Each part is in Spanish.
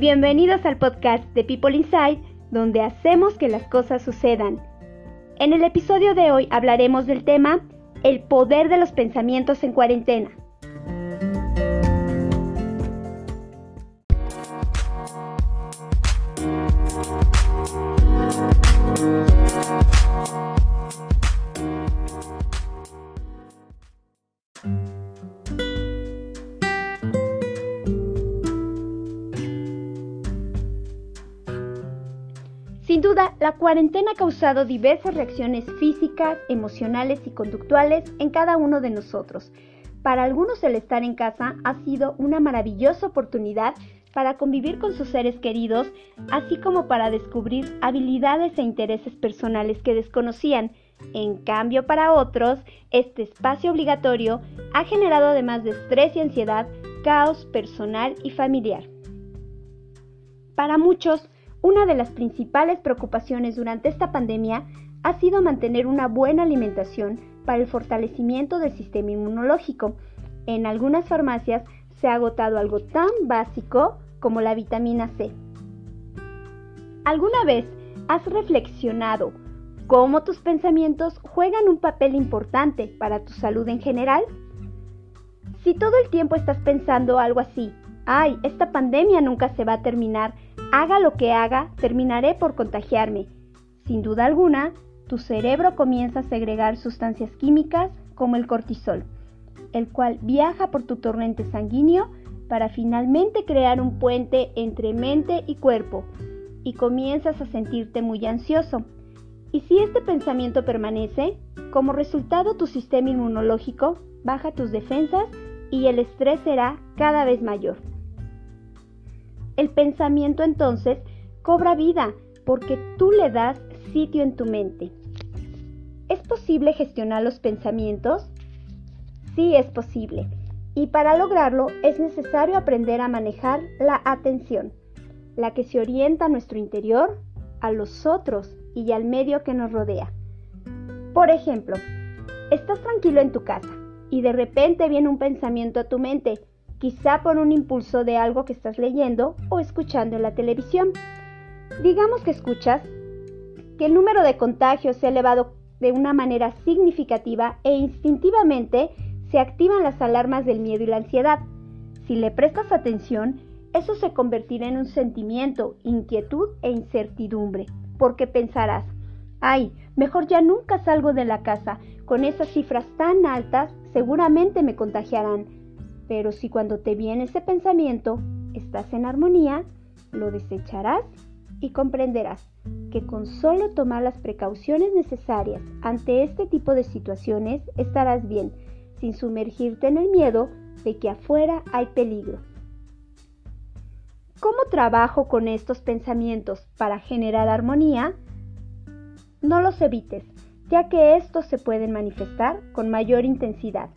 Bienvenidos al podcast de People Inside, donde hacemos que las cosas sucedan. En el episodio de hoy hablaremos del tema El poder de los pensamientos en cuarentena. Sin duda, la cuarentena ha causado diversas reacciones físicas, emocionales y conductuales en cada uno de nosotros. Para algunos el estar en casa ha sido una maravillosa oportunidad para convivir con sus seres queridos, así como para descubrir habilidades e intereses personales que desconocían. En cambio, para otros, este espacio obligatorio ha generado además de estrés y ansiedad, caos personal y familiar. Para muchos, una de las principales preocupaciones durante esta pandemia ha sido mantener una buena alimentación para el fortalecimiento del sistema inmunológico. En algunas farmacias se ha agotado algo tan básico como la vitamina C. ¿Alguna vez has reflexionado cómo tus pensamientos juegan un papel importante para tu salud en general? Si todo el tiempo estás pensando algo así, ay, esta pandemia nunca se va a terminar, Haga lo que haga, terminaré por contagiarme. Sin duda alguna, tu cerebro comienza a segregar sustancias químicas como el cortisol, el cual viaja por tu torrente sanguíneo para finalmente crear un puente entre mente y cuerpo, y comienzas a sentirte muy ansioso. Y si este pensamiento permanece, como resultado tu sistema inmunológico baja tus defensas y el estrés será cada vez mayor. El pensamiento entonces cobra vida porque tú le das sitio en tu mente. ¿Es posible gestionar los pensamientos? Sí, es posible. Y para lograrlo es necesario aprender a manejar la atención, la que se orienta a nuestro interior, a los otros y al medio que nos rodea. Por ejemplo, estás tranquilo en tu casa y de repente viene un pensamiento a tu mente quizá por un impulso de algo que estás leyendo o escuchando en la televisión. Digamos que escuchas que el número de contagios se ha elevado de una manera significativa e instintivamente se activan las alarmas del miedo y la ansiedad. Si le prestas atención, eso se convertirá en un sentimiento, inquietud e incertidumbre, porque pensarás, ay, mejor ya nunca salgo de la casa, con esas cifras tan altas seguramente me contagiarán pero si cuando te viene ese pensamiento estás en armonía, lo desecharás y comprenderás que con solo tomar las precauciones necesarias ante este tipo de situaciones estarás bien, sin sumergirte en el miedo de que afuera hay peligro. ¿Cómo trabajo con estos pensamientos para generar armonía? No los evites, ya que estos se pueden manifestar con mayor intensidad.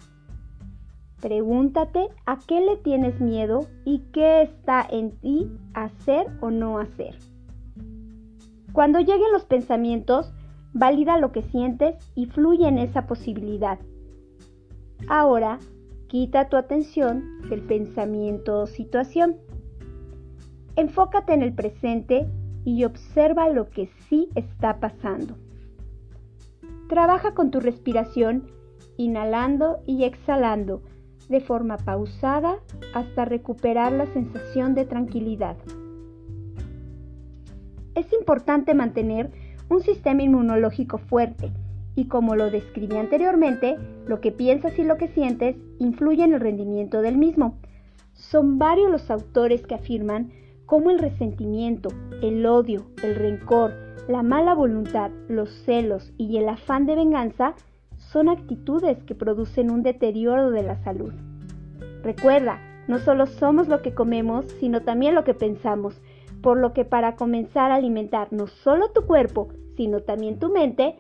Pregúntate a qué le tienes miedo y qué está en ti hacer o no hacer. Cuando lleguen los pensamientos, valida lo que sientes y fluye en esa posibilidad. Ahora, quita tu atención del pensamiento o situación. Enfócate en el presente y observa lo que sí está pasando. Trabaja con tu respiración, inhalando y exhalando de forma pausada hasta recuperar la sensación de tranquilidad. Es importante mantener un sistema inmunológico fuerte y como lo describí anteriormente, lo que piensas y lo que sientes influye en el rendimiento del mismo. Son varios los autores que afirman cómo el resentimiento, el odio, el rencor, la mala voluntad, los celos y el afán de venganza son actitudes que producen un deterioro de la salud. Recuerda, no solo somos lo que comemos, sino también lo que pensamos, por lo que para comenzar a alimentar no solo tu cuerpo, sino también tu mente,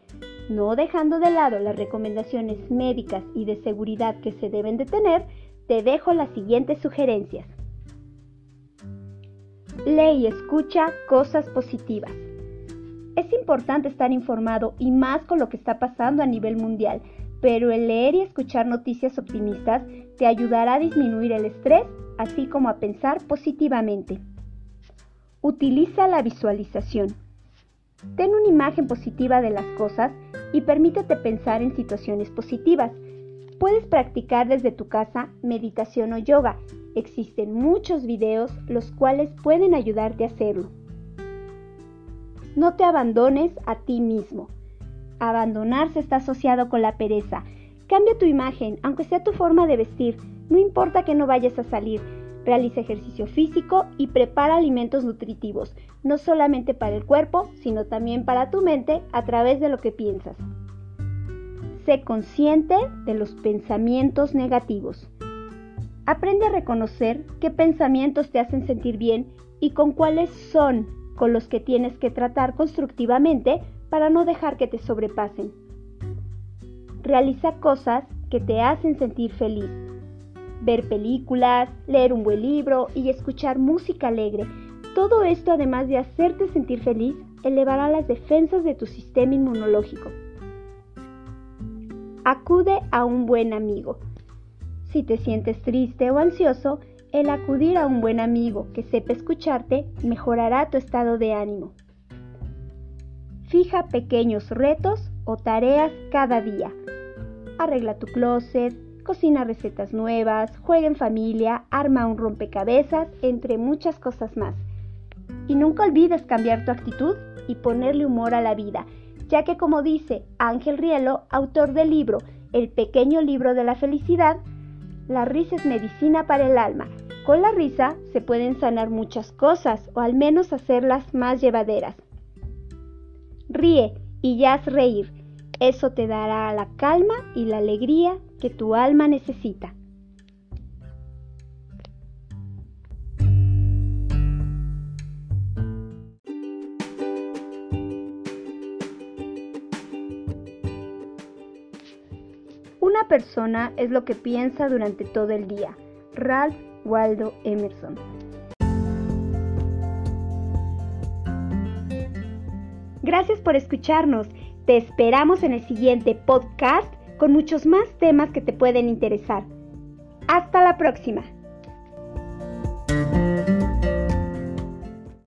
no dejando de lado las recomendaciones médicas y de seguridad que se deben de tener, te dejo las siguientes sugerencias. Lee y escucha cosas positivas. Es importante estar informado y más con lo que está pasando a nivel mundial, pero el leer y escuchar noticias optimistas te ayudará a disminuir el estrés, así como a pensar positivamente. Utiliza la visualización. Ten una imagen positiva de las cosas y permítete pensar en situaciones positivas. Puedes practicar desde tu casa meditación o yoga. Existen muchos videos los cuales pueden ayudarte a hacerlo. No te abandones a ti mismo. Abandonarse está asociado con la pereza. Cambia tu imagen, aunque sea tu forma de vestir. No importa que no vayas a salir. Realiza ejercicio físico y prepara alimentos nutritivos, no solamente para el cuerpo, sino también para tu mente a través de lo que piensas. Sé consciente de los pensamientos negativos. Aprende a reconocer qué pensamientos te hacen sentir bien y con cuáles son con los que tienes que tratar constructivamente para no dejar que te sobrepasen. Realiza cosas que te hacen sentir feliz ver películas, leer un buen libro y escuchar música alegre. Todo esto, además de hacerte sentir feliz, elevará las defensas de tu sistema inmunológico. Acude a un buen amigo. Si te sientes triste o ansioso, el acudir a un buen amigo que sepa escucharte mejorará tu estado de ánimo. Fija pequeños retos o tareas cada día. Arregla tu closet, cocina recetas nuevas, juega en familia, arma un rompecabezas, entre muchas cosas más. Y nunca olvides cambiar tu actitud y ponerle humor a la vida, ya que como dice Ángel Rielo, autor del libro El pequeño libro de la felicidad, la risa es medicina para el alma. Con la risa se pueden sanar muchas cosas o al menos hacerlas más llevaderas. Ríe y ya haz reír. Eso te dará la calma y la alegría que tu alma necesita. Una persona es lo que piensa durante todo el día. Ralph Waldo Emerson. Gracias por escucharnos. Te esperamos en el siguiente podcast con muchos más temas que te pueden interesar. Hasta la próxima.